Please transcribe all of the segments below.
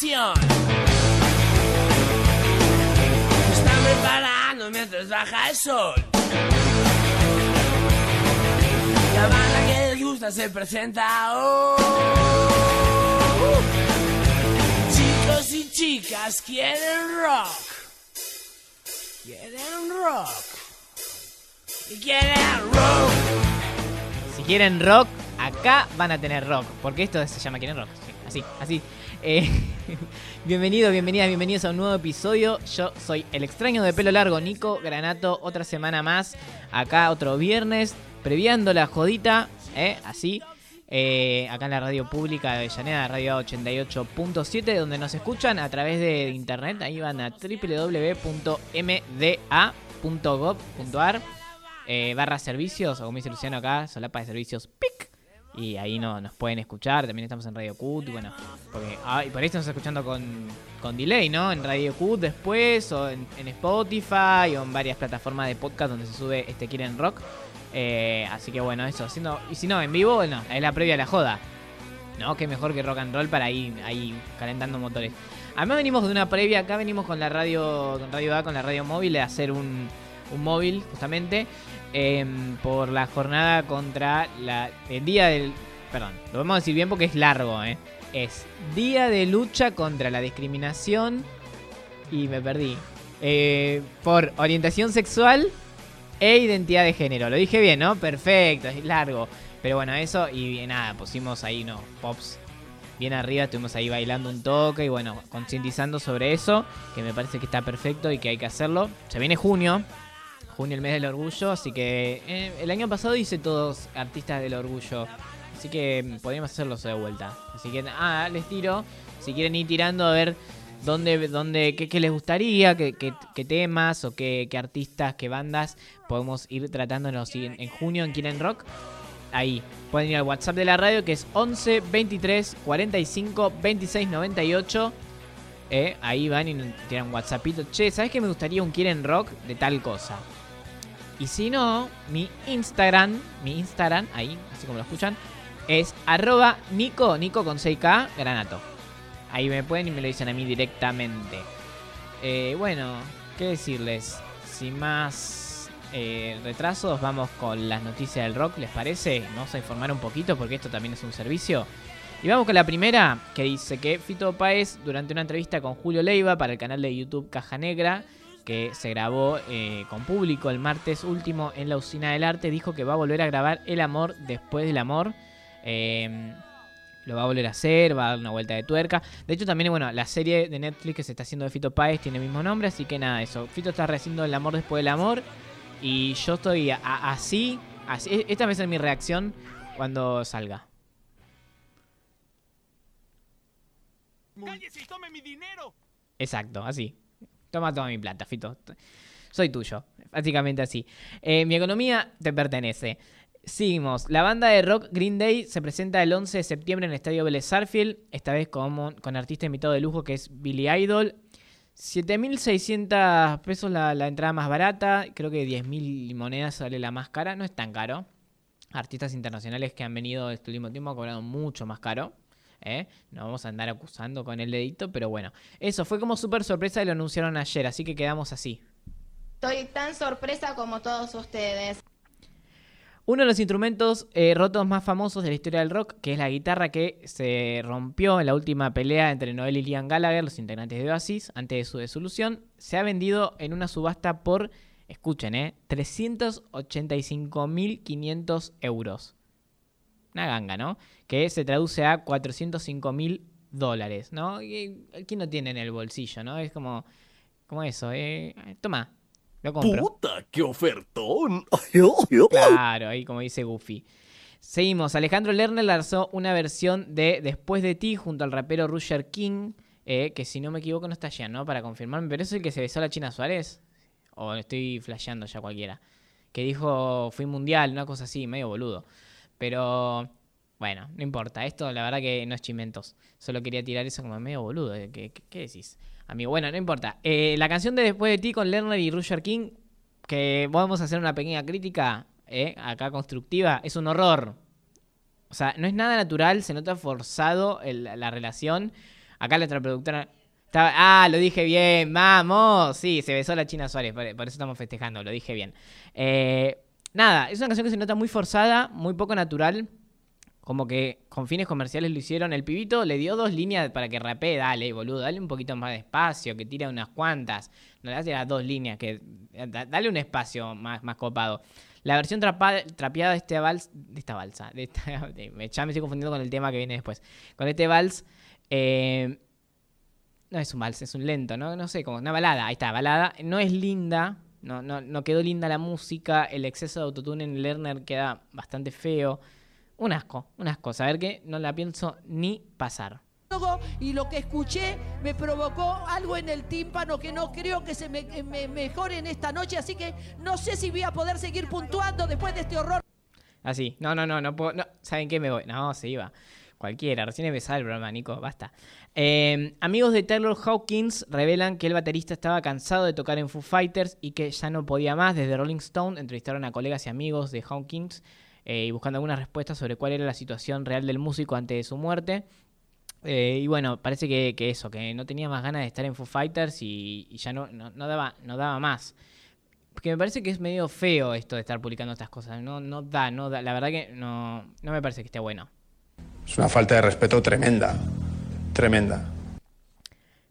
¿dónde está la acción? Están preparando mientras baja el sol. La banda que les gusta se presenta hoy. Chicos y chicas quieren rock. Quieren rock. Y quieren rock. Si quieren rock, acá van a tener rock. Porque esto se llama Quieren Rock. Sí, así, así. Eh, bienvenidos, bienvenidas, bienvenidos a un nuevo episodio. Yo soy el extraño de pelo largo, Nico Granato. Otra semana más. Acá otro viernes. Previando la jodita. eh, así. eh, acá en la radio pública de Avellaneda, radio 88.7, donde nos escuchan a través de internet. Ahí van a www.mda.gov.ar eh, barra servicios, o como dice Luciano acá, solapa de servicios PIC. Y ahí no, nos pueden escuchar. También estamos en Radio Cut. Bueno, porque, ah, y por ahí estamos escuchando con, con delay, ¿no? En Radio Cut después, o en, Spotify, o en varias plataformas de podcast donde se sube este Quieren Rock. Eh, así que bueno, eso. Haciendo, y si no, en vivo, no, es la previa a la joda. No, que mejor que rock and roll para ir ahí calentando motores. Además venimos de una previa, acá venimos con la radio, con Radio A, con la radio móvil, a hacer un, un móvil justamente em, por la jornada contra la, el día del... Perdón, lo vamos a decir bien porque es largo, ¿eh? Es Día de Lucha contra la Discriminación y me perdí. Eh, por orientación sexual e identidad de género. Lo dije bien, ¿no? Perfecto, es largo. Pero bueno, eso y nada, pusimos ahí unos pops bien arriba, estuvimos ahí bailando un toque y bueno, concientizando sobre eso, que me parece que está perfecto y que hay que hacerlo. Se viene junio, junio el mes del orgullo, así que eh, el año pasado hice todos artistas del orgullo, así que mm, podríamos hacerlos de vuelta. Así que, ah, les tiro, si quieren ir tirando a ver dónde, dónde qué, les gustaría, qué, temas o qué, artistas, qué bandas podemos ir tratándonos en, en junio en Quieren Rock. Ahí pueden ir al WhatsApp de la radio que es 11 23 45 26 98. Eh, ahí van y tiran WhatsAppito. Che, ¿sabes que me gustaría un Quieren Rock de tal cosa? Y si no, mi Instagram, mi Instagram, ahí, así como lo escuchan, es arroba Nico, Nico con 6K, Granato. Ahí me pueden y me lo dicen a mí directamente. Eh, bueno, ¿qué decirles? Sin más eh, retrasos, vamos con las noticias del rock, ¿les parece? Vamos a informar un poquito porque esto también es un servicio. Y vamos con la primera, que dice que Fito Páez, durante una entrevista con Julio Leiva para el canal de YouTube Caja Negra, que se grabó eh, con público el martes último en la Usina del Arte, dijo que va a volver a grabar El Amor después del amor. Eh, lo va a volver a hacer, va a dar una vuelta de tuerca. De hecho, también, bueno, la serie de Netflix que se está haciendo de Fito Páez tiene el mismo nombre, así que nada, eso. Fito está rehaciendo El Amor después del amor. Y yo estoy a- a- así, así. e- Esta va a ser mi reacción cuando salga. ¡Cállese y tome mi dinero! Exacto, así. Toma toda mi plata, Fito. Soy tuyo. Básicamente así. Eh, mi economía te pertenece. Seguimos. La banda de rock Green Day se presenta el 11 de septiembre en el Estadio Vélez Sarfield. Esta vez con, con artista invitado de lujo que es Billy Idol. 7.600 pesos la, la entrada más barata. Creo que 10.000 monedas sale la más cara. No es tan caro. Artistas internacionales que han venido este último tiempo han cobrado mucho más caro. ¿Eh? No vamos a andar acusando con el dedito, pero bueno. Eso fue como súper sorpresa y lo anunciaron ayer, así que quedamos así. Estoy tan sorpresa como todos ustedes. Uno de los instrumentos eh, rotos más famosos de la historia del rock, que es la guitarra que se rompió en la última pelea entre Noel y Liam Gallagher, los integrantes de Oasis, antes de su disolución, se ha vendido en una subasta por, escuchen, eh, 385.500 euros. Una ganga, ¿no? Que se traduce a 405.000 dólares, ¿no? Y, ¿Quién no tiene en el bolsillo, no? Es como, como eso, eh. Toma, lo compro. ¡Puta, qué ofertón! Claro, ahí como dice Goofy. Seguimos. Alejandro Lerner lanzó una versión de Después de ti junto al rapero Roger King, eh, que si no me equivoco no está allá, ¿no? Para confirmarme, pero es el que se besó a la China Suárez. O estoy flasheando ya cualquiera. Que dijo, fui mundial, una cosa así, medio boludo. Pero bueno, no importa. Esto la verdad que no es chimentos. Solo quería tirar eso como medio boludo. eh, ¿Qué, qué- qué decís? Amigo, bueno, no importa. Eh, la canción de Después de ti con Lerner y Roger King, que vamos a hacer una pequeña crítica, eh, acá constructiva, es un horror. O sea, no es nada natural, se nota forzado la relación. Acá la otra productora. Ah, lo dije bien, vamos. Sí, se besó la China Suárez, por, por eso estamos festejando, lo dije bien. Eh, nada, es una canción que se nota muy forzada, muy poco natural. Como que con fines comerciales lo hicieron. El pibito le dio dos líneas para que rapee. Dale, boludo, dale un poquito más de espacio, que tira unas cuantas. No le hace las dos líneas, que da- dale un espacio más, más copado. La versión trapa- trapeada de este vals, de esta balsa, de esta- ya me estoy confundiendo con el tema que viene después. Con este vals, eh, no es un vals, es un lento, ¿no? No sé, como una balada, ahí está, balada. No es linda, no, no, no quedó linda la música, el exceso de autotune en Lerner queda bastante feo. Un asco, un asco. Saber que no la pienso ni pasar. y lo que escuché me provocó algo en el tímpano que no creo que se me, me mejore en esta noche, así que no sé si voy a poder seguir puntuando después de este horror. Así, no, no, no, no puedo. No, ¿Saben qué? Me voy. No, se iba. Cualquiera, recién empezaba el programa, Nico, basta. Eh, amigos de Taylor Hawkins revelan que el baterista estaba cansado de tocar en Foo Fighters y que ya no podía más. Desde Rolling Stone entrevistaron a colegas y amigos de Hawkins eh, y buscando algunas respuestas sobre cuál era la situación real del músico antes de su muerte. Eh, y bueno, parece que, eso, que no tenía más ganas de estar en Foo Fighters y, ya no, daba, más. Porque me parece que es medio feo esto de estar publicando estas cosas. No, da, no da. La verdad que no me parece que esté bueno. Es una falta de respeto tremenda, tremenda.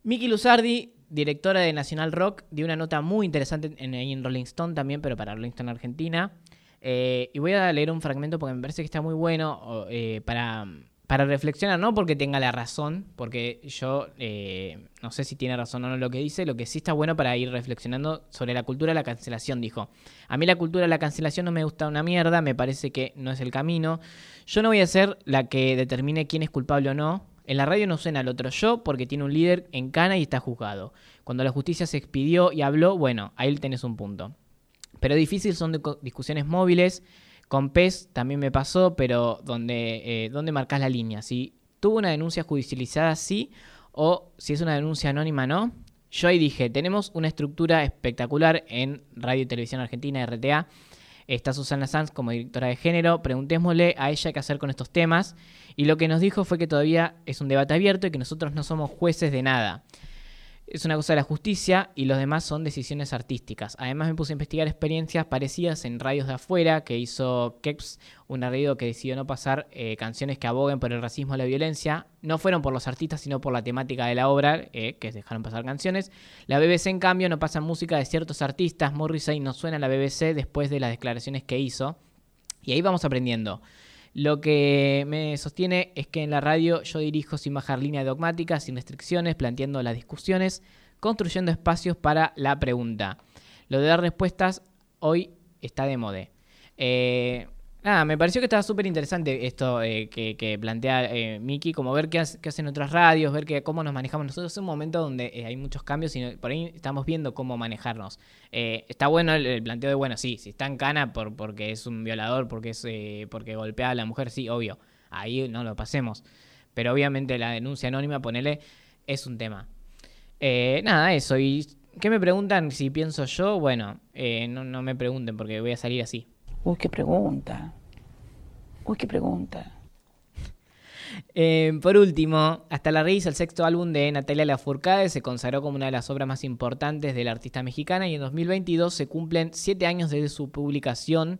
Miki Luzardi, directora de Nacional Rock, dio una nota muy interesante en, en Rolling Stone también, pero para Rolling Stone Argentina. Eh, y voy a leer un fragmento porque me parece que está muy bueno eh, para, para reflexionar, no porque tenga la razón, porque yo eh, no sé si tiene razón o no lo que dice, lo que sí está bueno para ir reflexionando sobre la cultura de la cancelación, dijo. A mí la cultura de la cancelación no me gusta una mierda, me parece que no es el camino. Yo no voy a ser la que determine quién es culpable o no. En la radio no suena el otro yo porque tiene un líder en cana y está juzgado. Cuando la justicia se expidió y habló, bueno, ahí tenés un punto. Pero difícil son discusiones móviles. Con PES también me pasó, pero donde, eh, ¿dónde marcas la línea? Si tuvo una denuncia judicializada, sí, o si es una denuncia anónima, no. Yo ahí dije, tenemos una estructura espectacular en Radio y Televisión Argentina, RTA. Está Susana Sanz como directora de género. Preguntémosle a ella qué hacer con estos temas. Y lo que nos dijo fue que todavía es un debate abierto y que nosotros no somos jueces de nada. Es una cosa de la justicia y los demás son decisiones artísticas. Además me puse a investigar experiencias parecidas en radios de afuera que hizo Keps, un radio que decidió no pasar eh, canciones que aboguen por el racismo y la violencia. No fueron por los artistas, sino por la temática de la obra, eh, que dejaron pasar canciones. La BBC, en cambio, no pasa música de ciertos artistas. Morrissey no suena a la BBC después de las declaraciones que hizo. Y ahí vamos aprendiendo. Lo que me sostiene es que en la radio yo dirijo sin bajar línea dogmática, sin restricciones, planteando las discusiones, construyendo espacios para la pregunta. Lo de dar respuestas hoy está de moda. Eh, nada, me pareció que estaba súper interesante esto eh, que, plantea eh, Miki, como ver qué, hace- qué hacen otras radios, ver que, cómo nos manejamos nosotros. Es un momento donde eh, hay muchos cambios y por ahí estamos viendo cómo manejarnos. Eh, está bueno el, planteo de, bueno, sí, si está en cana por, porque es un violador, porque, es, porque golpea a la mujer, sí, obvio. Ahí no lo pasemos. Pero obviamente la denuncia anónima, ponele, es un tema. Nada, eso. ¿Y qué me preguntan si pienso yo? Bueno, no, no me pregunten porque voy a salir así. Uy, qué pregunta. Uy, qué pregunta. Eh, por último, Hasta la Raíz, el sexto álbum de Natalia Lafourcade, se consagró como una de las obras más importantes de la artista mexicana y en 2022 se cumplen siete años desde su publicación.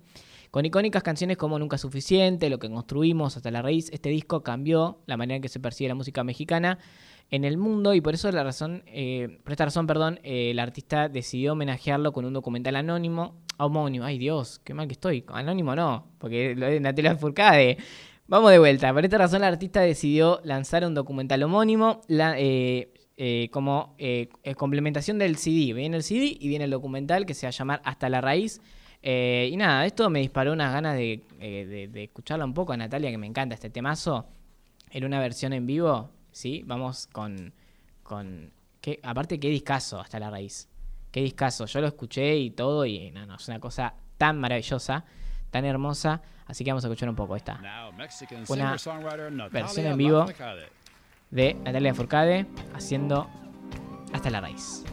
Con icónicas canciones como Nunca Suficiente, Lo que construimos, Hasta la Raíz, este disco cambió la manera en que se percibe la música mexicana en el mundo y por eso la razón, eh, por esta razón, perdón, eh, el artista decidió homenajearlo con un documental anónimo, homónimo, ay Dios, qué mal que estoy, anónimo no, porque lo de Natalia Lafourcade. Vamos de vuelta. Por esta razón, la artista decidió lanzar un documental homónimo eh, eh, como eh, complementación del CD. Viene el CD y viene el documental que se va a llamar Hasta la Raíz. Y nada, esto me disparó unas ganas de, de- de escucharla un poco a Natalia, que me encanta este temazo. En una versión en vivo, ¿sí? Vamos con. con qué, aparte, qué discazo Hasta la Raíz. Qué discazo. Yo lo escuché y todo, y no, no, es una cosa tan maravillosa, tan hermosa. Así que vamos a escuchar un poco esta. Una versión en vivo de Natalia Furcade haciendo Hasta la Raíz.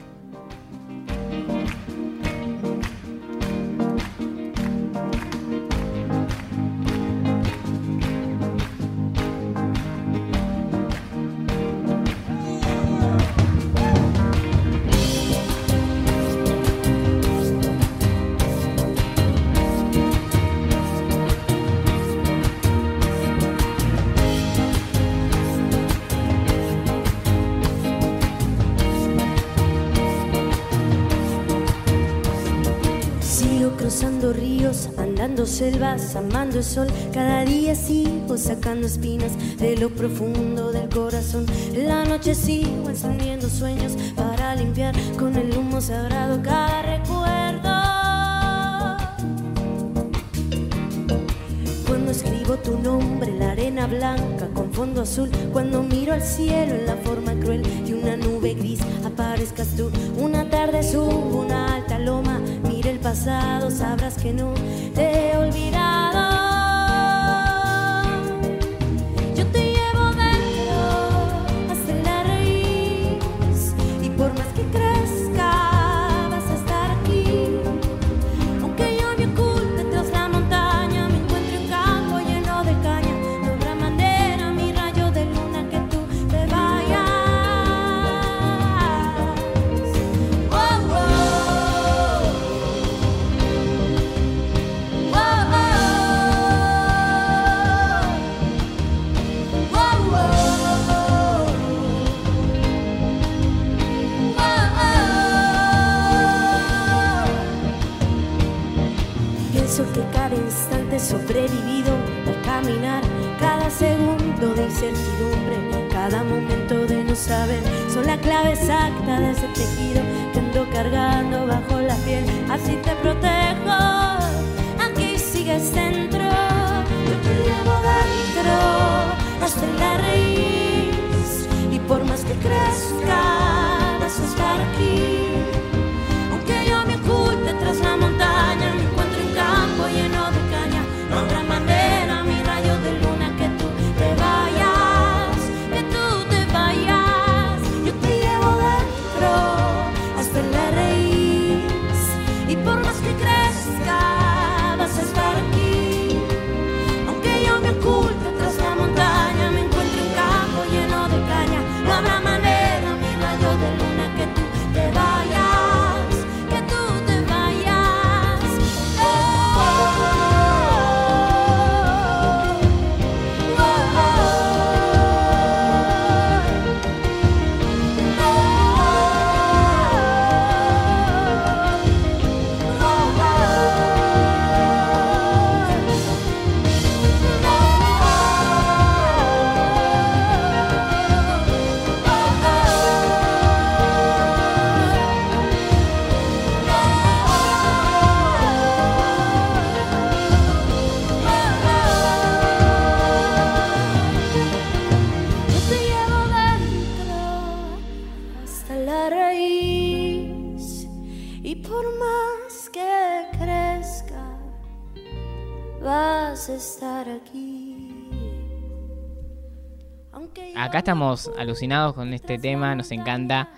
Andando selvas, amando el sol. Cada día sigo sacando espinas de lo profundo del corazón. La noche sigo encendiendo sueños para limpiar con el humo sagrado cada recuerdo. Cuando escribo tu nombre en la arena blanca con fondo azul, cuando miro al cielo en la forma cruel y una nube gris, aparezcas tú. Una tarde subo una alta loma, sabrás que no te he olvidado. Sobrevivido al caminar, cada segundo de incertidumbre, cada momento de no saber, son la clave exacta de ese tejido que ando cargando bajo la piel. Así te protejo, estamos alucinados con este tema, nos encanta.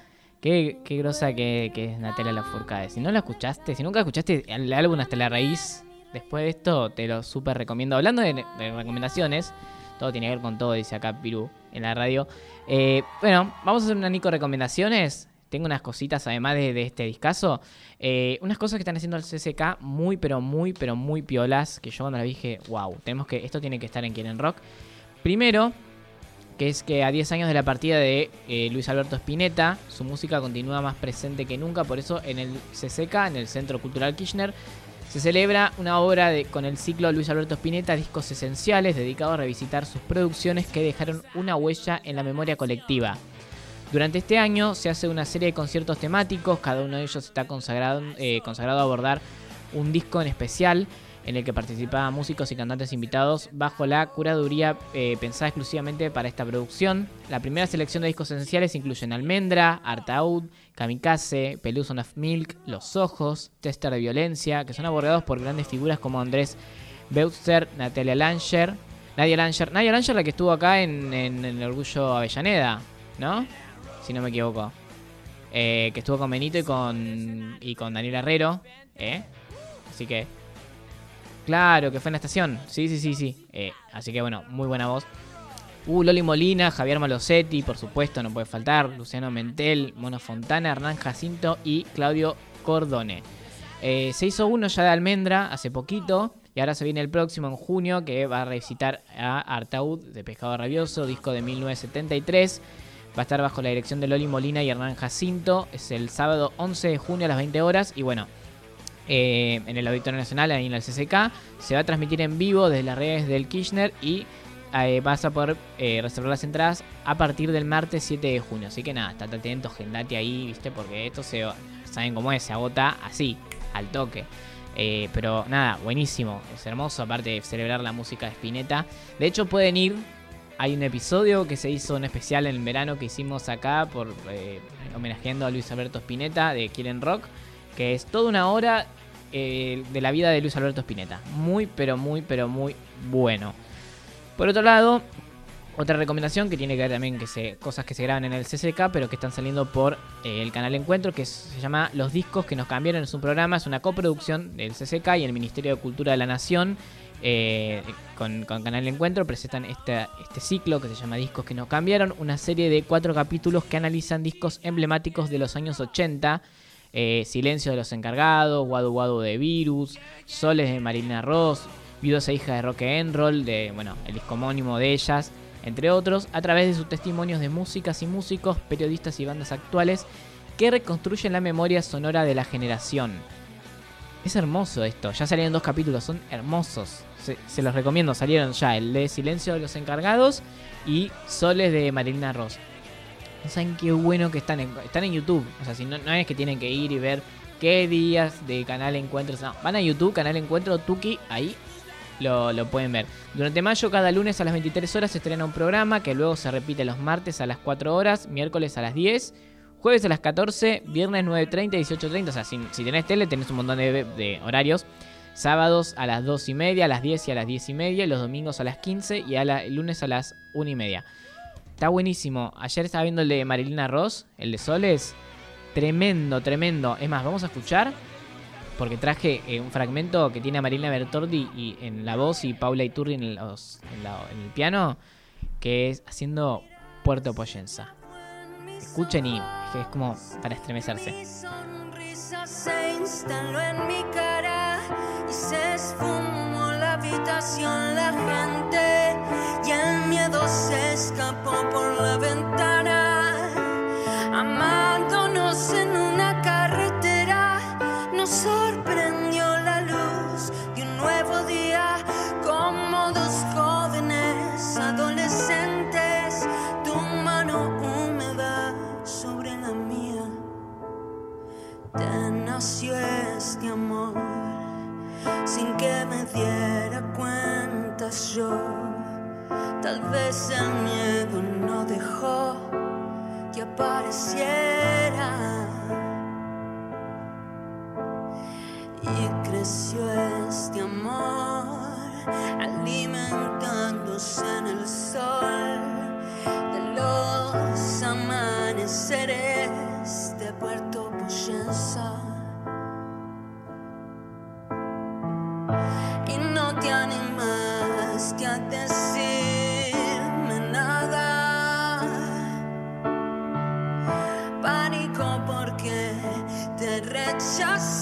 Qué, qué grosa que, que es Natalia Lafourcade. Si no la escuchaste, si nunca escuchaste el álbum hasta la raíz, después de esto te lo súper recomiendo. Hablando de, recomendaciones, todo tiene que ver con todo, dice acá Pirú en la radio. Eh, bueno, vamos a hacer una Nico recomendaciones. Tengo unas cositas además de, de este discazo. Eh, unas cosas que están haciendo el CSK muy, pero muy, pero muy piolas. Que yo cuando la vi dije, wow, tenemos que, esto tiene que estar en Quieren Rock. Primero, que es que a 10 años de la partida de eh, Luis Alberto Spinetta, su música continúa más presente que nunca, por eso en el CCK, en el Centro Cultural Kirchner, se celebra una obra de- con el ciclo Luis Alberto Spinetta, Discos Esenciales, dedicado a revisitar sus producciones que dejaron una huella en la memoria colectiva. Durante este año se hace una serie de conciertos temáticos, cada uno de ellos está consagrado, eh, consagrado a abordar un disco en especial en el que participaban músicos y cantantes invitados bajo la curaduría eh, pensada exclusivamente para esta producción. La primera selección de discos esenciales incluyen Almendra, Artaud, Kamikaze, Peluson of Milk, Los Ojos, Tester de Violencia, que son abordados por grandes figuras como Andrés Beutzer, Natalia Langer, Nadia Langer, Nadia Langer la que estuvo acá en, en- el Orgullo Avellaneda, ¿no? Si no me equivoco. Eh, que estuvo con Benito y con, y con Daniel Herrero, ¿eh? Así que Claro, que fue en la estación. Sí, sí, sí, sí. Eh, así que bueno, muy buena voz. Uh, Loli Molina, Javier Malosetti, por supuesto, no puede faltar. Luciano Mentel, Mono Fontana, Hernán Jacinto y Claudio Cordone. Eh, se hizo uno ya de Almendra hace poquito. Y ahora se viene el próximo en junio que va a revisitar a Artaud de Pescado Rabioso, disco de 1973. Va a estar bajo la dirección de Loli Molina y Hernán Jacinto. Es el sábado 11 de junio a las 20 horas. Y bueno, eh, en el Auditorio Nacional, ahí en el CCK. Se va a transmitir en vivo desde las redes del Kirchner y eh, vas a poder eh, reservar las entradas a partir del martes 7 de junio. Así que nada, estate atento, agendate ahí, ¿viste? Porque esto se, saben cómo se agota así, al toque. Eh, pero nada, buenísimo, es hermoso, aparte de celebrar la música de Spinetta. De hecho, pueden ir. Hay un episodio que se hizo un especial en el verano que hicimos acá por homenajeando a Luis Alberto Spinetta de Quieren Rock, que es toda una hora eh, de la vida de Luis Alberto Spinetta. Muy, pero muy, pero muy bueno. Por otro lado, otra recomendación que tiene que ver también que se, cosas que se graban en el CCK, pero que están saliendo por eh, el canal Encuentro, que se llama Los discos que nos cambiaron. Es un programa, es una coproducción del CCK y el Ministerio de Cultura de la Nación. eh, con, con Canal Encuentro presentan este, este ciclo que se llama Discos que nos cambiaron, una serie de cuatro capítulos que analizan discos emblemáticos de los años 80, eh, Silencio de los Encargados, Guadu Guadu de Virus, Soles de Marina Ross, Viudos e Hijas de Rock and Roll, de, bueno, el disco homónimo de ellas, entre otros, a través de sus testimonios de músicas y músicos, periodistas y bandas actuales que reconstruyen la memoria sonora de la generación. Es hermoso esto, ya salieron dos capítulos, son hermosos. Se, se los recomiendo, salieron ya el de Silencio de los Encargados y Soles de Marilina Ross. Saben qué bueno que están en, están en YouTube. O sea, si no, no es que tienen que ir y ver qué días de canal encuentros. Van a YouTube, canal encuentro, Tuki, ahí lo, lo pueden ver. Durante mayo, cada lunes a las 23 horas se estrena un programa que luego se repite los martes a las 4 horas, miércoles a las 10, jueves a las 14, viernes 9.30 y 18.30. O sea, si, si tenés tele, tenés un montón de, horarios. Sábados a las 2 y media, a las 10 y a las 10 y media, los domingos a las 15 y a la, el lunes a las 1 y media. Está buenísimo. Ayer estaba viendo el de Marilina Ross, el de Soles. Tremendo, tremendo. Es más, vamos a escuchar. Porque traje eh, un fragmento que tiene a Marilina Bertordi y en la voz y Paula Iturri en, la- en el piano. Que es haciendo Puerto Poyenza. Escuchen y es como para estremecerse. Mi sonrisa se instaló en mi cara y se esfumó la habitación, la gente y el miedo se escapó por la ventana. Amándonos en una carretera, nos sorprendió la luz de un nuevo día, como dos jóvenes adolescentes, tu mano húmeda sobre la mía. Te nació este amor sin que me diera cuenta yo. Tal vez el miedo no dejó que apareciera. Y creció este amor alimentándose en el sol de los amaneceres de Puerto Poyenza. Y no te animaste a decirme just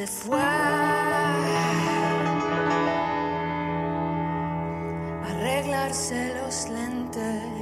se fue a arreglarse los lentes.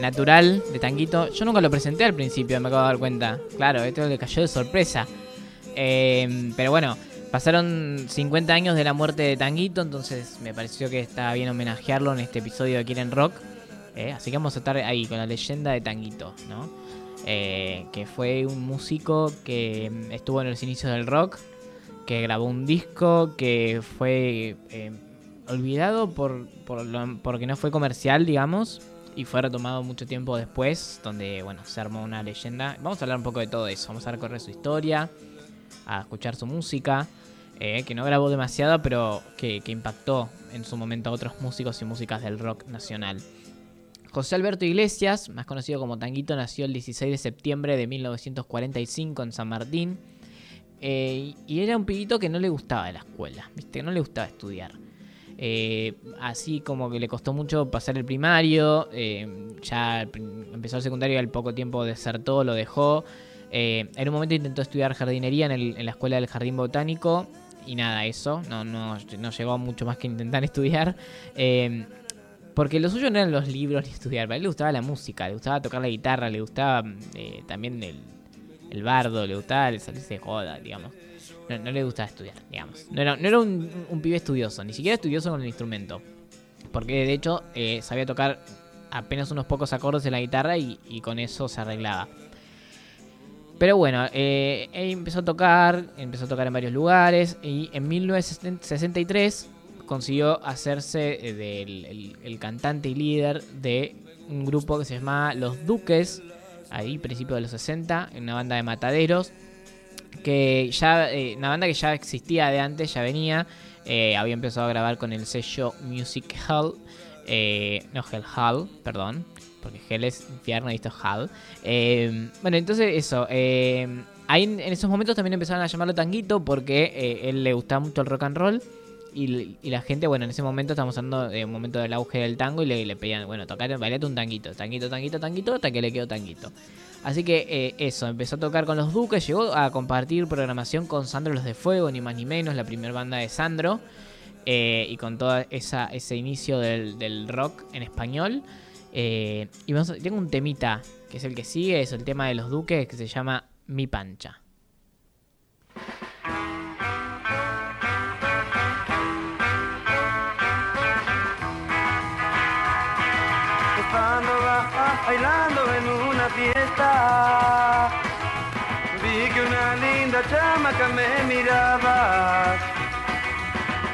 Natural de Tanguito. Yo nunca lo presenté al principio, me acabo de dar cuenta. Claro, esto le cayó de sorpresa. Eh, pero bueno, pasaron 50 años de la muerte de Tanguito, entonces me pareció que estaba bien homenajearlo en este episodio de Quieren Rock. Eh, así que vamos a estar ahí con la leyenda de Tanguito, ¿no? Eh, que fue un músico que estuvo en los inicios del rock, que grabó un disco, que fue eh, olvidado por, por lo- porque no fue comercial, digamos, y fue retomado mucho tiempo después, donde, bueno, se armó una leyenda. Vamos a hablar un poco de todo eso, vamos a recorrer su historia, a escuchar su música, eh, que no grabó demasiado, pero que, impactó en su momento a otros músicos y músicas del rock nacional. José Alberto Iglesias, más conocido como Tanguito, nació el 16 de septiembre de 1945 en San Martín. eh, y era un pibito que no le gustaba la escuela, ¿viste? No le gustaba estudiar. Eh, así como que le costó mucho pasar el primario, eh, ya empezó el secundario y al poco tiempo desertó, lo dejó. Eh, en un momento intentó estudiar jardinería en, el- en la escuela del jardín botánico y nada, eso, no, no, no llegó mucho más que intentar estudiar. Eh, porque lo suyo no eran los libros ni estudiar, a él le gustaba la música, le gustaba tocar la guitarra, le gustaba también el, el bardo, le gustaba el salirse de joda, digamos. No, le gustaba estudiar, digamos. No era, no era un, pibe estudioso, ni siquiera estudioso con el instrumento. Porque de hecho eh, sabía tocar apenas unos pocos acordes en la guitarra y, con eso se arreglaba. Pero bueno, eh, él empezó a tocar, empezó a tocar en varios lugares y en 1963 consiguió hacerse eh, del el, cantante y líder de un grupo que se llamaba Los Duques, ahí principios de los 60, en una banda de mataderos, que ya, eh, una banda que ya existía de antes, ya venía, eh, había empezado a grabar con el sello Music Hall, eh, no Hell Hall, perdón, porque Hell es infierno y esto es Hall. Eh, bueno, entonces eso, ahí en, esos momentos también empezaron a llamarlo Tanguito porque él le gustaba mucho el rock and roll. Y, y la gente, bueno, en ese momento estamos hablando de un momento del auge del tango y le, le pedían, bueno, tocate, bailate un tanguito, tanguito, tanguito, tanguito, hasta que le quedó tanguito. Así que eh, eso, empezó a tocar con los Duques, llegó a compartir programación con Sandro Los de Fuego, ni más ni menos, la primera banda de Sandro, eh, y con todo ese inicio del, del rock en español. Eh, y vamos a- tengo un temita, que es el que sigue, es el tema de los Duques, que se llama Mi Pancha. bailando fiesta. Vi que una linda chamaca me miraba.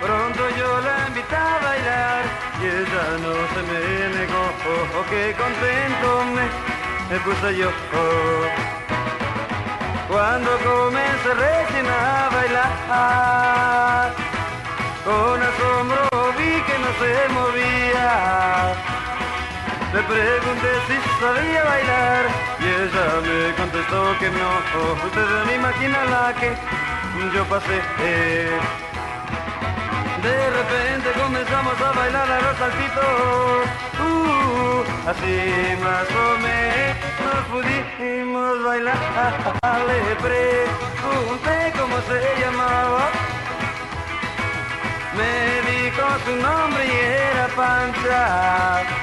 Pronto yo la invité a bailar y ella no se me negó. Oh, oh, qué contento me, puse yo. oh. Cuando comencé recién a bailar, con asombro vi que no se movía. Le pregunté si sabía bailar y ella me contestó que no. Ustedes no imaginan la que yo pasé. De repente comenzamos a bailar a los saltitos. Uh, así más o menos pudimos bailar. Le pregunté cómo se llamaba. Me dijo su nombre y era Pancha.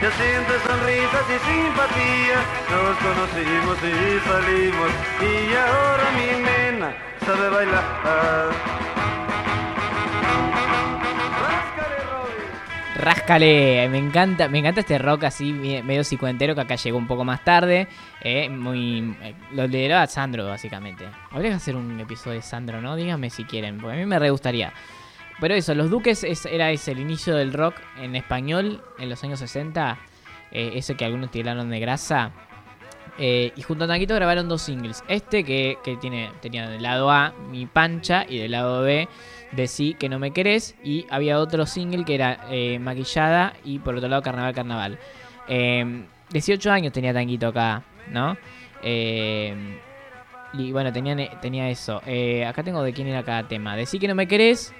Y así entre sonrisas y simpatía nos conocimos y salimos. Y ahora mi nena sabe bailar. Ráscale, me encanta, me encanta este rock así me- medio cincuentero que acá llegó un poco más tarde. eh, muy eh, lo lideró a Sandro básicamente. Habría que hacer un episodio de Sandro, ¿no? Díganme si quieren, porque a mí me re gustaría. Pero eso, Los Duques es- era ese, el inicio del rock en español en los años 60. eh, ese que algunos tiraron de grasa. Eh, y junto a Tanquito grabaron dos singles. Este que, que tiene, tenía del lado A Mi Pancha y del lado B Decí que no me querés. Y había otro single que era eh, Maquillada y por otro lado Carnaval Carnaval. Eh, 18 años tenía Tanguito acá, ¿no? Eh, y bueno, tenía, tenía eso. Acá tengo de quién era cada tema. Decí que no me querés.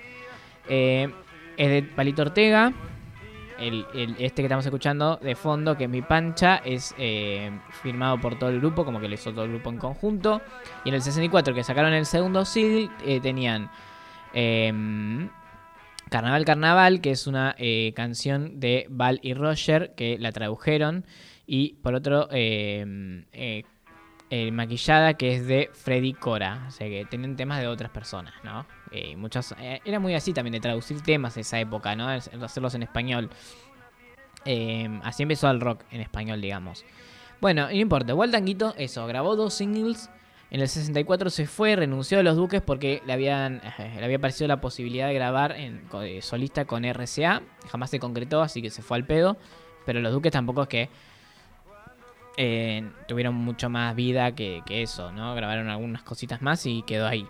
Eh, es de Palito Ortega. El, este que estamos escuchando de fondo, que es mi pancha, es eh, firmado por todo el grupo, como que lo hizo todo el grupo en conjunto. Y en el 64, que sacaron el segundo single, eh, tenían em, Carnaval Carnaval, que es una eh, canción de Val y Roger, que la tradujeron. Y por otro, eh, eh, Maquillada, que es de Freddy Cora. O sea que tienen temas de otras personas, ¿no? Eh, eh, era muy así también de traducir temas de esa época, ¿no? Hacerlos en español. Eh, así empezó el rock en español, digamos. Bueno, no importa. Igual Tanguito, eso, grabó dos singles. En el 64 se fue, renunció a los Duques porque le, habían, le había parecido la posibilidad de grabar en, solista con RCA. Jamás se concretó, así que se fue al pedo. Pero los Duques tampoco es que tuvieron mucho más vida que eso, ¿no? Grabaron algunas cositas más y quedó ahí.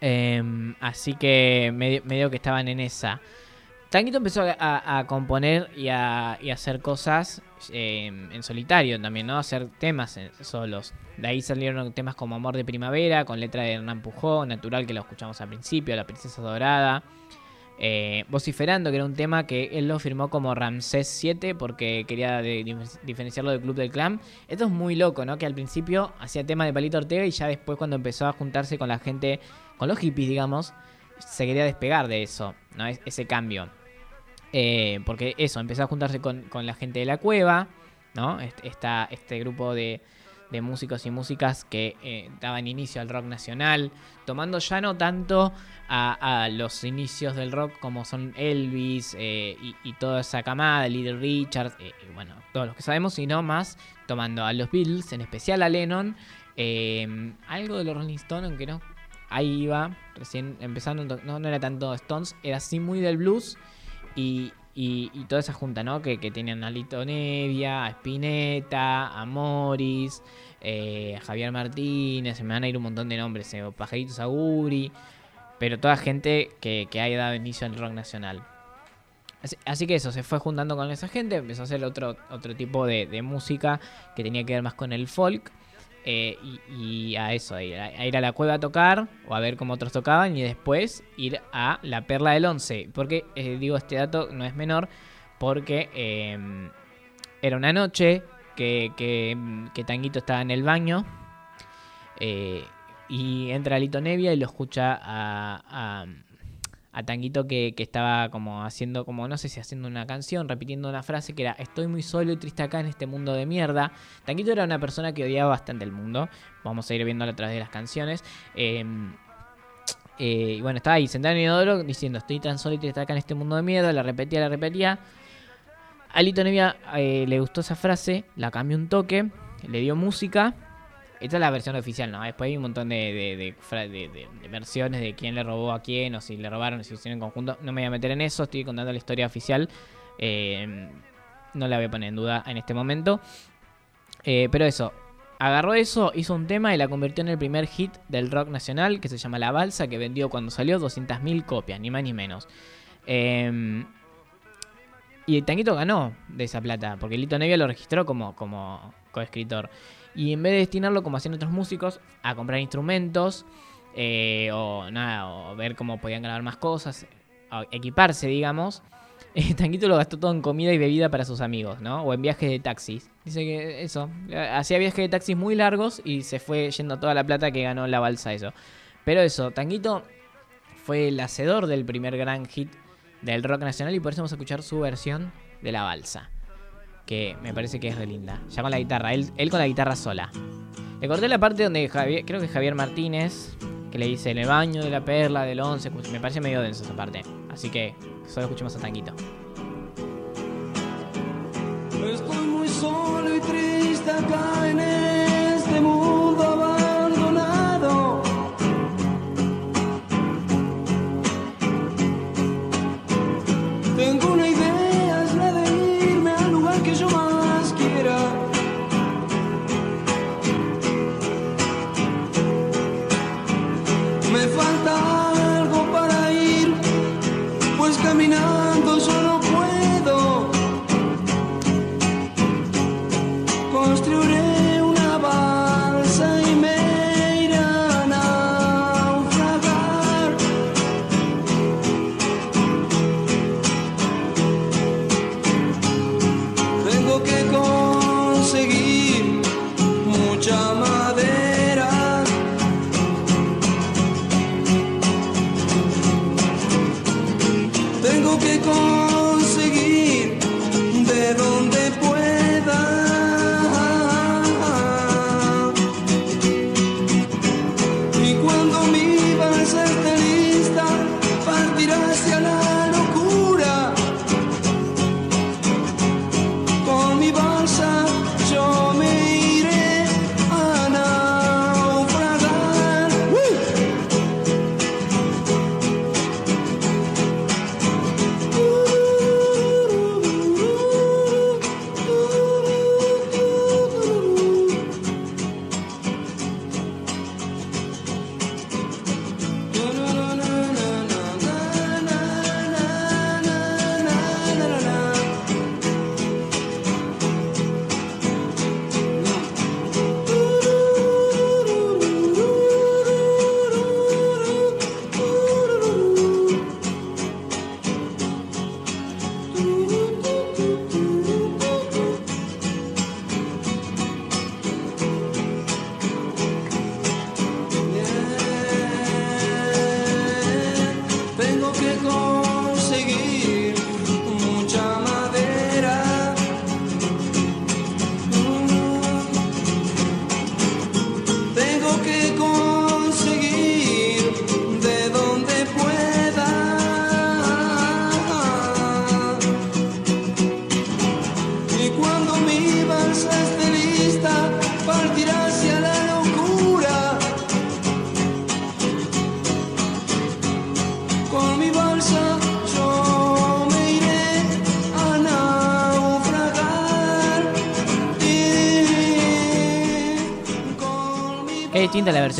Em, así que medio, que estaban en esa. Tanguito empezó a, componer y a, hacer cosas em, en solitario también, ¿no? Hacer temas en- solos. De ahí salieron temas como Amor de Primavera, con letra de Hernán Pujó, Natural, que lo escuchamos al principio, La Princesa Dorada. Eh, Vociferando, que era un tema que él lo firmó como Ramsés 7 porque quería diferenciarlo del Club del Clan. Esto es muy loco, ¿no? Que al principio hacía tema de Palito Ortega y ya después cuando empezó a juntarse con la gente, con los hippies, digamos, se quería despegar de eso, ¿no? Es- ese cambio. Eh, porque eso, empezó a juntarse con, con la gente de la cueva, ¿no? Esta- este grupo de, de músicos y músicas que eh, daban inicio al rock nacional, tomando ya no tanto a, los inicios del rock como son Elvis eh, y, toda esa camada, Little Richard, bueno, todos los que sabemos, sino más tomando a los Beatles, en especial a Lennon, algo de los Rolling Stones, aunque no, ahí iba, recién empezando, no, era tanto Stones, era así muy del blues y, toda esa junta, ¿no? Que, tenían a Lito Nevia, a Spinetta, a Morris, eh, a Javier Martínez, se me van a ir un montón de nombres, eh, Pajarito Saguri, pero toda gente que, que haya dado inicio al rock nacional. Así, así que eso, se fue juntando con esa gente, empezó a hacer otro, otro tipo de, de música que tenía que ver más con el folk. Eh, y, a eso, a ir, a- ir a la cueva a tocar o a ver cómo otros tocaban y después ir a la Perla del Once. Porque, eh, digo, este dato no es menor, porque eh, era una noche que, que, Tanguito estaba en el baño eh, y entra Lito Nevia y lo escucha a, a Tanguito que, que estaba como haciendo, como no sé si haciendo una canción, repitiendo una frase que era Estoy muy solo y triste acá en este mundo de mierda. Tanguito era una persona que odiaba bastante el mundo. Vamos a ir viéndolo a través de las canciones. Eh, eh, y bueno, estaba ahí sentado en el inodoro diciendo Estoy tan solo y triste acá en este mundo de mierda. La repetía, la repetía. A Lito Nevia eh, le gustó esa frase, la cambió un toque, le dio música. Esta es la versión oficial, ¿no? Después hay un montón de, de- versiones de quién le robó a quién, o si le robaron, si hicieron en conjunto. No me voy a meter en eso, estoy contando la historia oficial. Eh, no la voy a poner en duda en este momento. Eh, pero eso, agarró eso, hizo un tema y la convirtió en el primer hit del rock nacional que se llama La Balsa, que vendió cuando salió 200.000 copias, ni más ni menos. Eh, y Tanguito ganó de esa plata, porque Lito Nevia lo registró como, como coescritor. Y en vez de destinarlo, como hacían otros músicos, a comprar instrumentos, eh, o nada, o ver cómo podían grabar más cosas, equiparse, digamos, Tanguito lo gastó todo en comida y bebida para sus amigos, ¿no? O en viajes de taxis. Dice que eso, hacía viajes de taxis muy largos y se fue yendo toda la plata que ganó la balsa, eso. Pero eso, Tanguito fue el hacedor del primer gran hit del rock nacional y por eso vamos a escuchar su versión de la balsa. Que me parece que es re linda. Ya con la guitarra, él, él con la guitarra sola. Le corté la parte donde creo que Javier Martínez, que le dice el baño de la perla del 11, me parece medio denso esa parte. Así que solo escuchemos a Tanguito. Estoy muy solo y triste acá en este mundo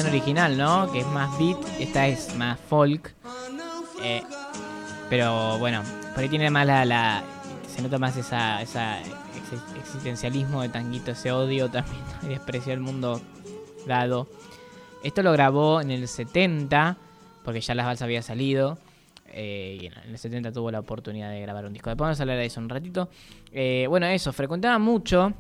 original, ¿no? Que es más beat, esta es más folk. Eh, pero bueno, por ahí tiene más la, la- se nota más esa, esa ex- existencialismo de Tanguito, ese odio también y desprecio al mundo dado. Esto lo grabó en el 70, porque ya las balsas había salido. eh, y en el 70 tuvo la oportunidad de grabar un disco. Después vamos a hablar de eso un ratito. Eh, bueno, eso, frecuentaba mucho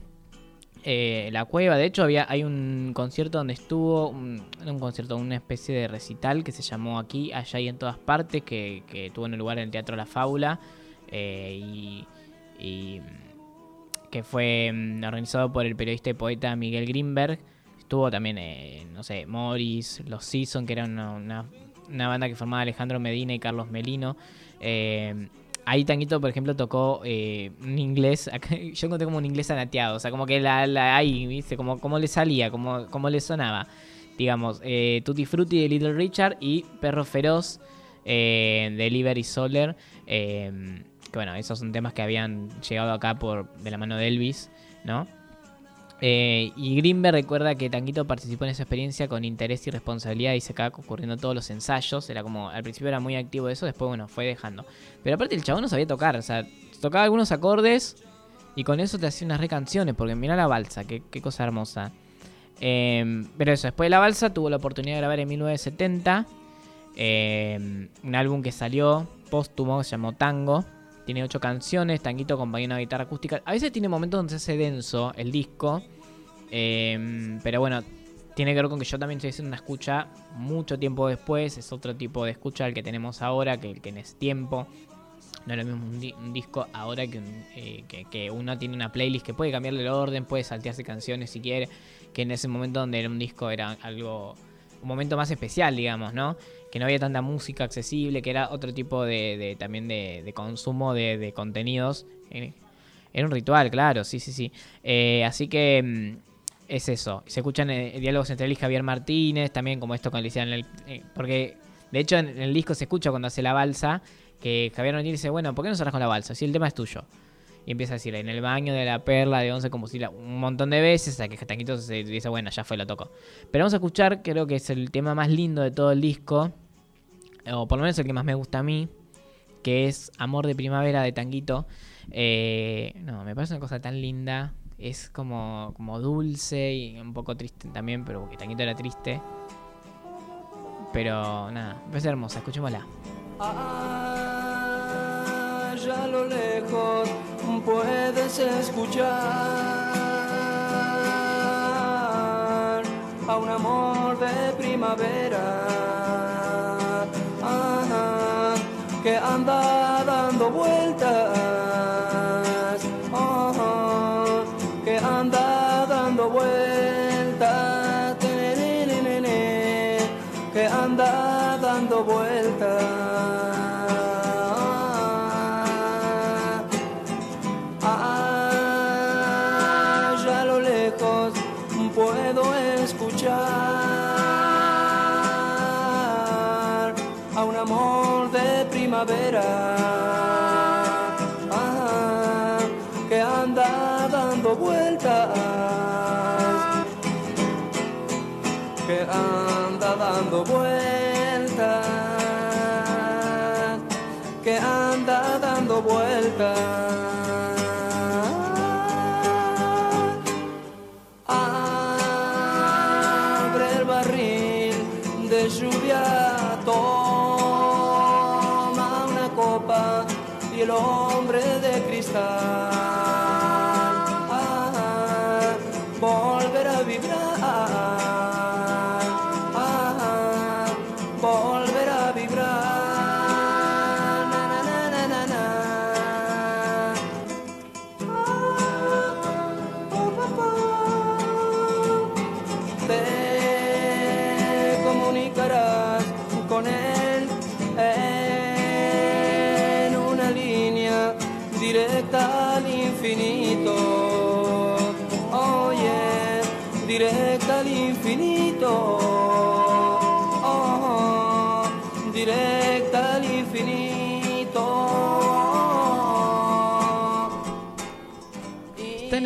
eh, la cueva. De hecho, había hay un concierto donde estuvo, un, un concierto, una especie de recital que se llamó Aquí, Allá y en todas partes, que, que tuvo en el lugar en el Teatro La Fábula. eh, y, que fue mm, organizado por el periodista y poeta Miguel Greenberg. Estuvo también, eh, no sé, Morris, Los Season, que era una, banda que formaba Alejandro Medina y Carlos Melino. Ahí Tanguito, por ejemplo, tocó eh, un inglés. yo encontré como un inglés anateado. O sea, como que la, la ahí, ¿viste? Como, como le salía, como, como le sonaba. Digamos, eh, Tutti Frutti de Little Richard y Perro Feroz eh, de Liberty Soler. que bueno, esos son temas que habían llegado acá por de la mano de Elvis, ¿no? Eh, y Greenberg recuerda que Tanguito participó en esa experiencia con interés y responsabilidad y se acaba ocurriendo todos los ensayos. Era como, al principio era muy activo eso, después bueno, fue dejando. Pero aparte el chabón no sabía tocar, o sea, tocaba algunos acordes y con eso te hacía unas re canciones, porque mira la balsa, qué, qué cosa hermosa. Eh, pero eso, después de la balsa tuvo la oportunidad de grabar en 1970 eh, un álbum que salió póstumo, se llamó Tango. Tiene ocho canciones, Tanguito acompañó una guitarra acústica. A veces tiene momentos donde se hace denso el disco. eh, pero bueno, tiene que ver con que yo también estoy haciendo una escucha mucho tiempo después. Es otro tipo de escucha el que tenemos ahora que el que en ese tiempo. No es lo mismo un, di- un disco ahora que, eh, que, que uno tiene una playlist que puede cambiarle el orden, puede saltearse canciones si quiere. Que en ese momento donde era un disco era algo. Un momento más especial, digamos, ¿no? Que no había tanta música accesible, que era otro tipo de, también de, consumo de, contenidos. Eh, Era un ritual, claro, sí, sí, sí. Eh, así que mm, es eso. Se escuchan eh, diálogos entre él y Javier Martínez, también como esto con le hicieron el- eh, porque de hecho en, el disco se escucha cuando hace la balsa, que Javier Martínez dice, bueno, ¿por qué no cerras con la balsa? Si el tema es tuyo. Y empieza a decir, en el baño de la perla de once combustible un montón de veces, hasta que Tanguito se dice, bueno, ya fue, lo toco. Pero vamos a escuchar, creo que es el tema más lindo de todo el disco, o por lo menos el que más me gusta a mí, que es Amor de Primavera de Tanguito. Eh, no, me parece una cosa tan linda. Es como, como dulce y un poco triste también, pero porque Tanguito era triste. Pero nada, me parece hermosa, escuchémosla. Allá a lo lejos puedes escuchar a un amor de primavera ajá, que anda dando vueltas, que anda dando vueltas, que anda dando vueltas, que anda dando vueltas.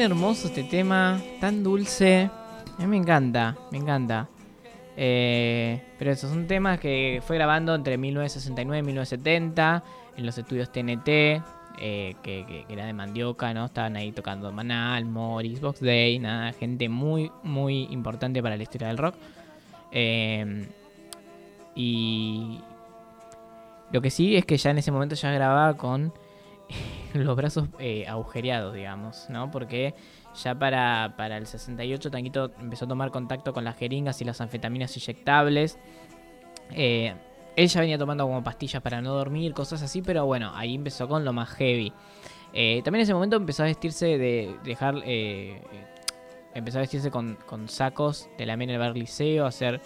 Hermoso este tema, tan dulce. A mí me encanta, me encanta. Eh, pero esos son temas que fue grabando entre 1969 y 1970 en los estudios TNT, eh, que, que- era de Mandioca, ¿no? Estaban ahí tocando Manal, Morris, Box Day, nada, gente muy, muy importante para la historia del rock. Eh, y lo que sí es que ya en ese momento ya grababa con los brazos eh, agujereados, digamos, ¿no? Porque ya para, para el 68 Tanguito empezó a tomar contacto con las jeringas y las anfetaminas inyectables. Eh, él ya venía tomando como pastillas para no dormir, cosas así, pero bueno, ahí empezó con lo más heavy. Eh, también en ese momento empezó a vestirse de dejar... eh, empezó a vestirse con, con sacos de la Mena del Bar Liceo, hacer,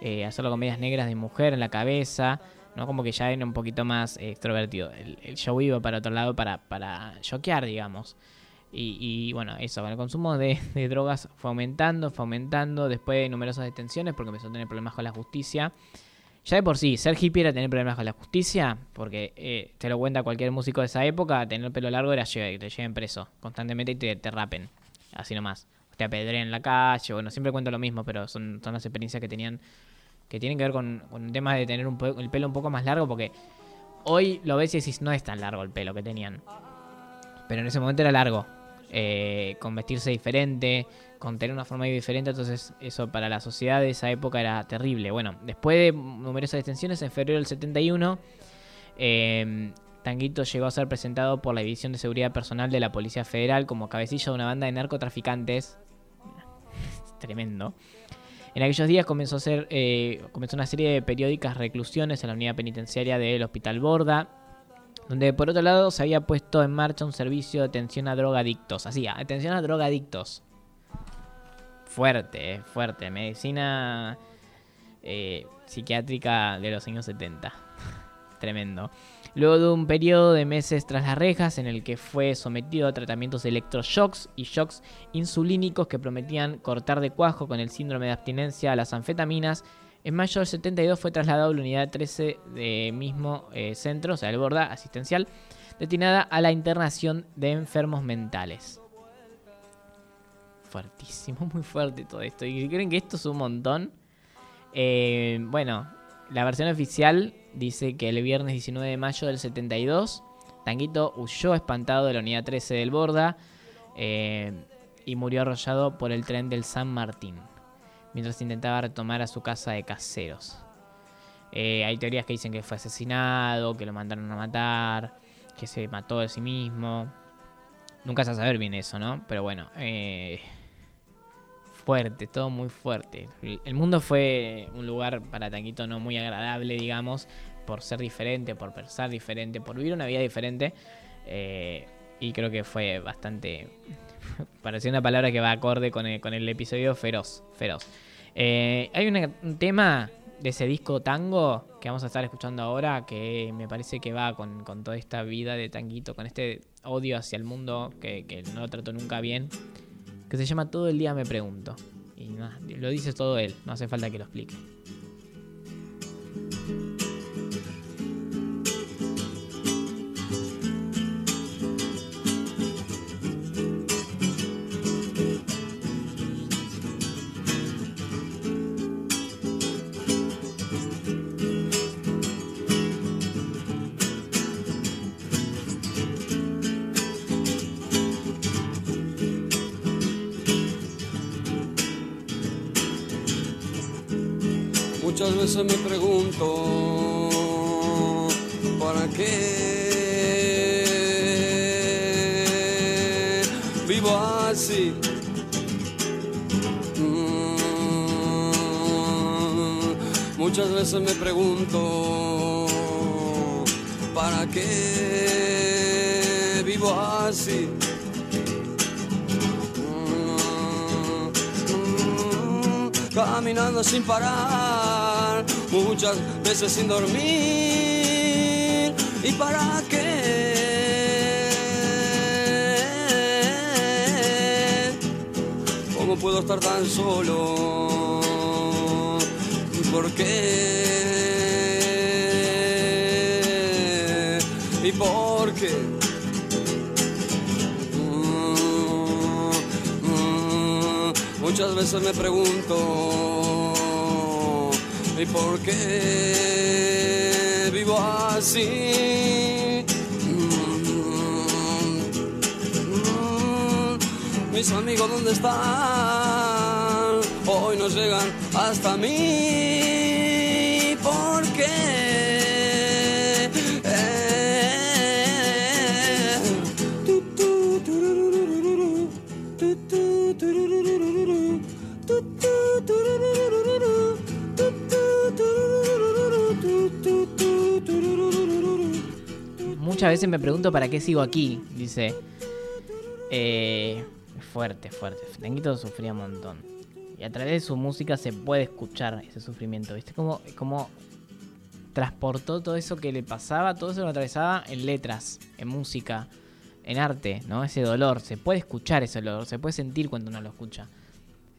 eh, hacerlo con medias negras de mujer en la cabeza. ¿No? Como que ya era un poquito más extrovertido. El, show iba para otro lado para, para choquear, digamos. Y, y, bueno, eso, el consumo de, de drogas fue aumentando, fue aumentando, después de numerosas detenciones porque empezó a tener problemas con la justicia. Ya de por sí, ser hippie era tener problemas con la justicia, porque eh, te lo cuenta cualquier músico de esa época, tener el pelo largo era que te lleven preso constantemente y te, te rapen, así nomás. Te apedreen en la calle, bueno, siempre cuento lo mismo, pero son, son las experiencias que tenían, que tienen que ver con, con un tema de tener un el pelo un poco más largo, porque hoy lo ves y decís, no es tan largo el pelo que tenían. Pero en ese momento era largo. eh, con vestirse diferente, con tener una forma diferente, entonces eso para la sociedad de esa época era terrible. Bueno, después de numerosas detenciones, en febrero del 71, eh, Tanguito llegó a ser presentado por la División de Seguridad Personal de la Policía Federal como cabecilla de una banda de narcotraficantes. Tremendo. En aquellos días comenzó a ser, eh, comenzó una serie de periódicas reclusiones en la unidad penitenciaria del Hospital Borda, donde por otro lado se había puesto en marcha un servicio de atención a drogadictos. Así, atención a drogadictos. Fuerte, eh, fuerte. Medicina eh, psiquiátrica de los años 70. Tremendo. Luego de un periodo de meses tras las rejas en el que fue sometido a tratamientos de electroshocks y shocks insulínicos que prometían cortar de cuajo con el síndrome de abstinencia a las anfetaminas, en mayo del 72 fue trasladado a la unidad 13 de mismo eh, centro, o sea, el Borda asistencial, destinada a la internación de enfermos mentales. Fuertísimo, muy fuerte todo esto. ¿Y creen que esto es un montón? Eh, bueno, la versión oficial dice que el viernes 19 de mayo del 72, Tanguito huyó espantado de la unidad 13 del Borda eh, y murió arrollado por el tren del San Martín, mientras intentaba retomar a su casa de caseros. Eh, hay teorías que dicen que fue asesinado, que lo mandaron a matar, que se mató de sí mismo. Nunca se va a saber bien eso, ¿no? Pero bueno, eh, fuerte, todo muy fuerte. El mundo fue un lugar para Tanguito no muy agradable, digamos, por ser diferente, por pensar diferente, por vivir una vida diferente. eh, y creo que fue bastante. parecía una palabra que va acorde con el, con el episodio feroz. feroz. Eh, hay un tema de ese disco tango que vamos a estar escuchando ahora que me parece que va con, con toda esta vida de Tanguito, con este odio hacia el mundo que, que no lo trató nunca bien que se llama Todo el día me pregunto. Y nada, lo dice todo él, no hace falta que lo explique. Muchas veces me pregunto, ¿para qué vivo así? Mm, Muchas veces me pregunto, ¿para qué vivo así? Mm, Caminando sin parar, muchas veces sin dormir. ¿Y para qué? ¿Cómo puedo estar tan solo? ¿Por qué? ¿Y por qué? Mm, mm, Muchas veces me pregunto, ¿y por qué vivo así? Mm, mm, Mis amigos, ¿dónde están? Hoy no llegan hasta mí. Muchas veces me pregunto para qué sigo aquí, dice. Eh, fuerte, fuerte. Tanguito sufría un montón. Y a través de su música se puede escuchar ese sufrimiento, ¿viste? Como, como transportó todo eso que le pasaba, todo eso lo atravesaba en letras, en música, en arte, ¿no? Ese dolor, se puede escuchar ese dolor, se puede sentir cuando uno lo escucha.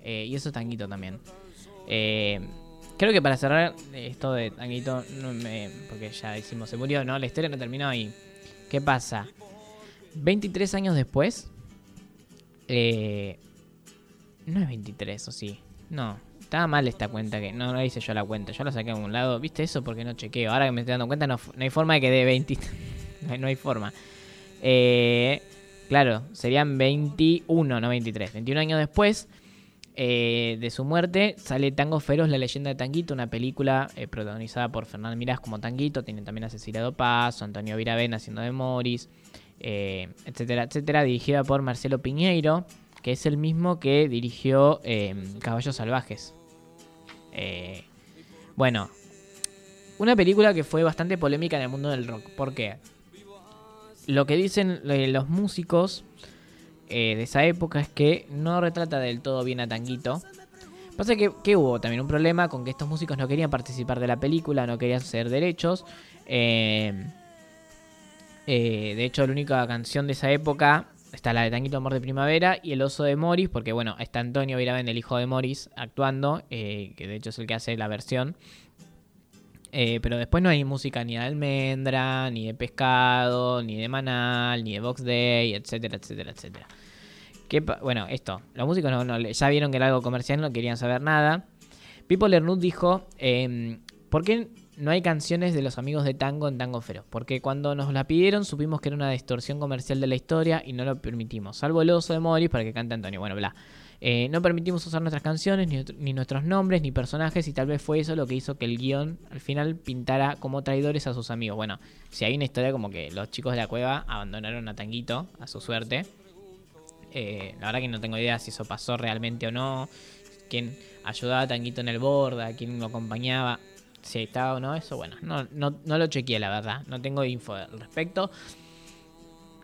Eh, y eso es Tanguito también. Eh, creo que para cerrar esto de Tanguito, porque ya decimos, se murió, ¿no? La historia no terminó ahí. ¿Qué pasa? 23 años después, eh, no es 23, o sí. No, estaba mal esta cuenta que no la hice yo la cuenta. Yo la saqué a un lado. ¿Viste eso? Porque no chequeo. Ahora que me estoy dando cuenta, no, no hay forma de que dé 20. no, hay, no hay forma. Eh, claro, serían 21, no 23. 21 años después eh, de su muerte sale Tango Feroz, la leyenda de Tanguito, una película eh, protagonizada por Fernán Mirás como Tanguito. Tiene también a Cecilia Dopazo, Antonio Viravena haciendo de Morris, eh, etcétera, etcétera. Dirigida por Marcelo Piñeiro, que es el mismo que dirigió eh, Caballos Salvajes. Bueno, una película que fue bastante polémica en el mundo del rock. ¿Por qué? Lo que dicen los músicos eh, de esa época es que no retrata del todo bien a Tanguito. Pasa que, que hubo también un problema con que estos músicos no querían participar de la película, no querían hacer derechos. Eh, eh, de hecho, la única canción de esa época está la de Tanguito Amor de Primavera y El Oso de Morris, porque bueno, está Antonio Viraben, el hijo de Morris, actuando, que de hecho es el que hace la versión. Eh, pero después no hay música ni de almendra, ni de pescado, ni de manal, ni de box day, etcétera, etcétera, etcétera. ¿Qué bueno, esto, los músicos no, no- ya vieron que era algo comercial, no querían saber nada. Pipo Lernud dijo, em, ¿por qué no hay canciones de los amigos de Tango en Tango Feroz? Porque cuando nos la pidieron supimos que era una distorsión comercial de la historia y no lo permitimos, salvo el oso de Morris para que cante Antonio, bueno, bla. Eh, no permitimos usar nuestras canciones, ni, ni nuestros nombres, ni personajes, y tal vez fue eso lo que hizo que el guion al final pintara como traidores a sus amigos. Bueno, si hay una historia como que los chicos de la cueva abandonaron a Tanguito a su suerte. Eh, la verdad que no tengo idea si eso pasó realmente o no. Quién ayudaba a Tanguito en el borda, quién lo acompañaba, si estaba o no, eso bueno, no, no, no lo chequeé la verdad, no tengo info al respecto.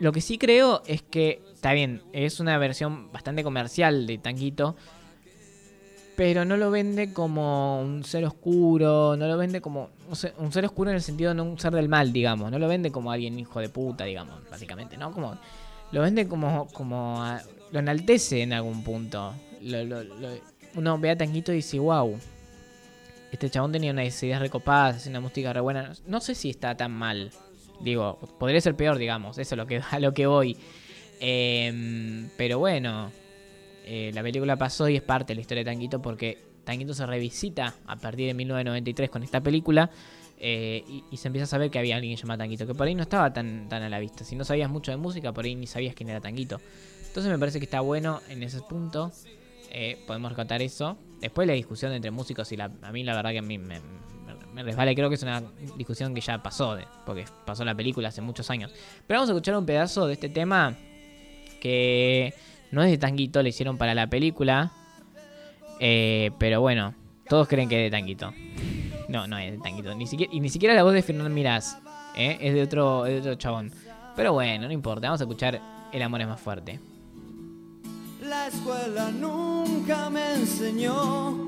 Lo que sí creo es que, está bien, es una versión bastante comercial de Tanguito, pero no lo vende como un ser oscuro, no lo vende como un ser oscuro en el sentido de no un ser del mal, digamos, no lo vende como alguien hijo de puta, digamos, básicamente, ¿no? Como lo vende como como lo enaltece en algún punto. Lo- lo- lo- uno ve a Tanguito y dice, "Wow, este chabón tenía unas ideas recopadas, una música re buena." No sé si está tan mal. Digo, podría ser peor, digamos, eso es lo que a lo que voy. Em, pero bueno, eh, la película pasó y es parte de la historia de Tanguito porque Tanguito se revisita a partir de 1993 con esta película eh, y, se empieza a saber que había alguien llamado Tanguito, que por ahí no estaba tan, tan a la vista. Si no sabías mucho de música, por ahí ni sabías quién era Tanguito. Entonces me parece que está bueno en ese punto. eh, podemos rescatar eso. Después la discusión entre músicos y la, a mí la verdad que a mí me, me- resbala. Creo que es una discusión que ya pasó, porque pasó la película hace muchos años. Pero vamos a escuchar un pedazo de este tema que no es de Tanguito, le hicieron para la película. Eh, pero bueno, todos creen que es de Tanguito. No, no es de Tanguito. Ni siquiera, y ni siquiera la voz de Fernán Mirás. ¿eh? Es de otro, de otro chabón. Pero bueno, no importa. Vamos a escuchar El amor es más fuerte. La escuela nunca me enseñó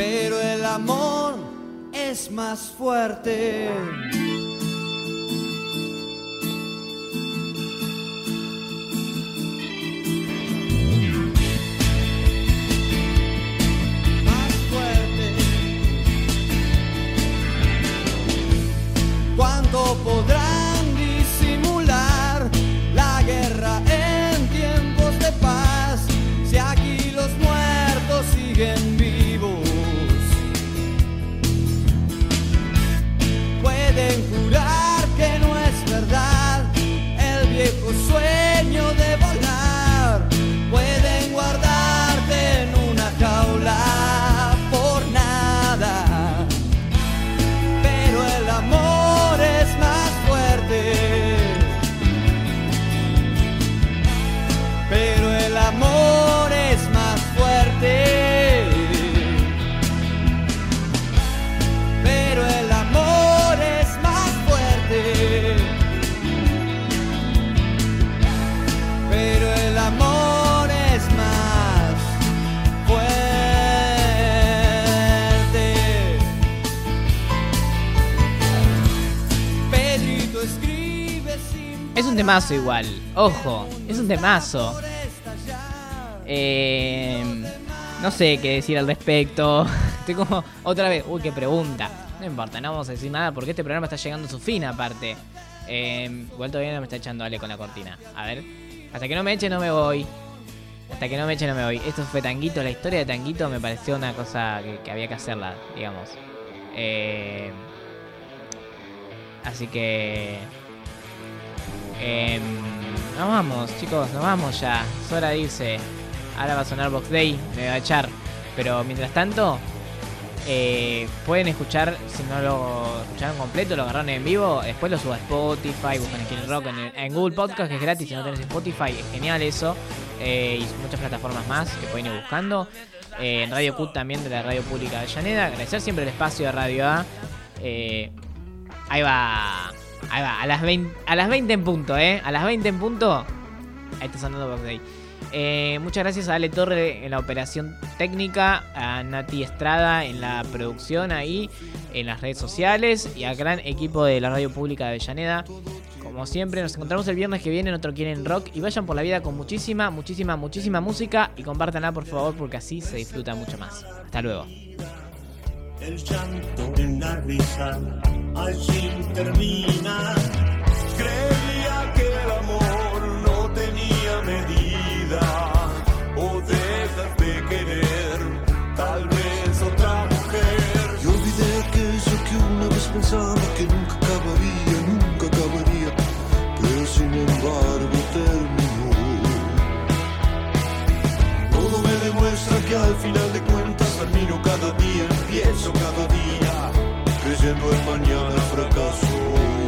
Pero el amor es más fuerte. Más temazo igual. Ojo, es un temazo. Eh, no sé qué decir al respecto. Estoy como otra vez. Uy, qué pregunta. No importa, no vamos a decir nada porque este programa está llegando a su fin aparte. Eh, igual todavía no me está echando Ale con la cortina. A ver. Hasta que no me eche no me voy. Hasta que no me eche no me voy. Esto fue Tanguito. La historia de Tanguito me pareció una cosa que, había que hacerla, digamos. Eh, así que... em, nos vamos, chicos, nos vamos ya. De irse. Ahora va a sonar Box Day, me va a echar. Pero mientras tanto, eh, pueden escuchar, si no lo escucharon completo, lo agarraron en vivo, después lo subo a Spotify, buscan Skin Rock en, el- en Google Podcast, que es gratis, si no tenés Spotify, es genial eso. Eh, y muchas plataformas más que pueden ir buscando. Eh, en Radio Cut también de la Radio Pública de Avellaneda. Agradecer siempre el espacio de Radio A. Ahí va. Ahí va. A las 20, a las 20 en punto, ¿eh? A las 20 en punto. Ahí está sonando Box Day. Eh, muchas gracias a Ale Torre en la operación técnica, a Nati Estrada en la producción ahí, en las redes sociales y al gran equipo de la radio pública de Avellaneda. Como siempre, nos encontramos el viernes que viene en otro Quieren Rock y vayan por la vida con muchísima, muchísima, muchísima música y compártanla por favor porque así se disfruta mucho más. Hasta luego. El llanto en la risa allí termina. Creía que el amor no tenía medida. O dejas de querer, tal vez otra mujer. Y olvidé aquello que una vez pensaba que nunca acabaría, nunca acabaría, pero sin embargo terminó. Todo me demuestra que al final de cuentas cada día, empiezo cada día, creyendo en mañana fracaso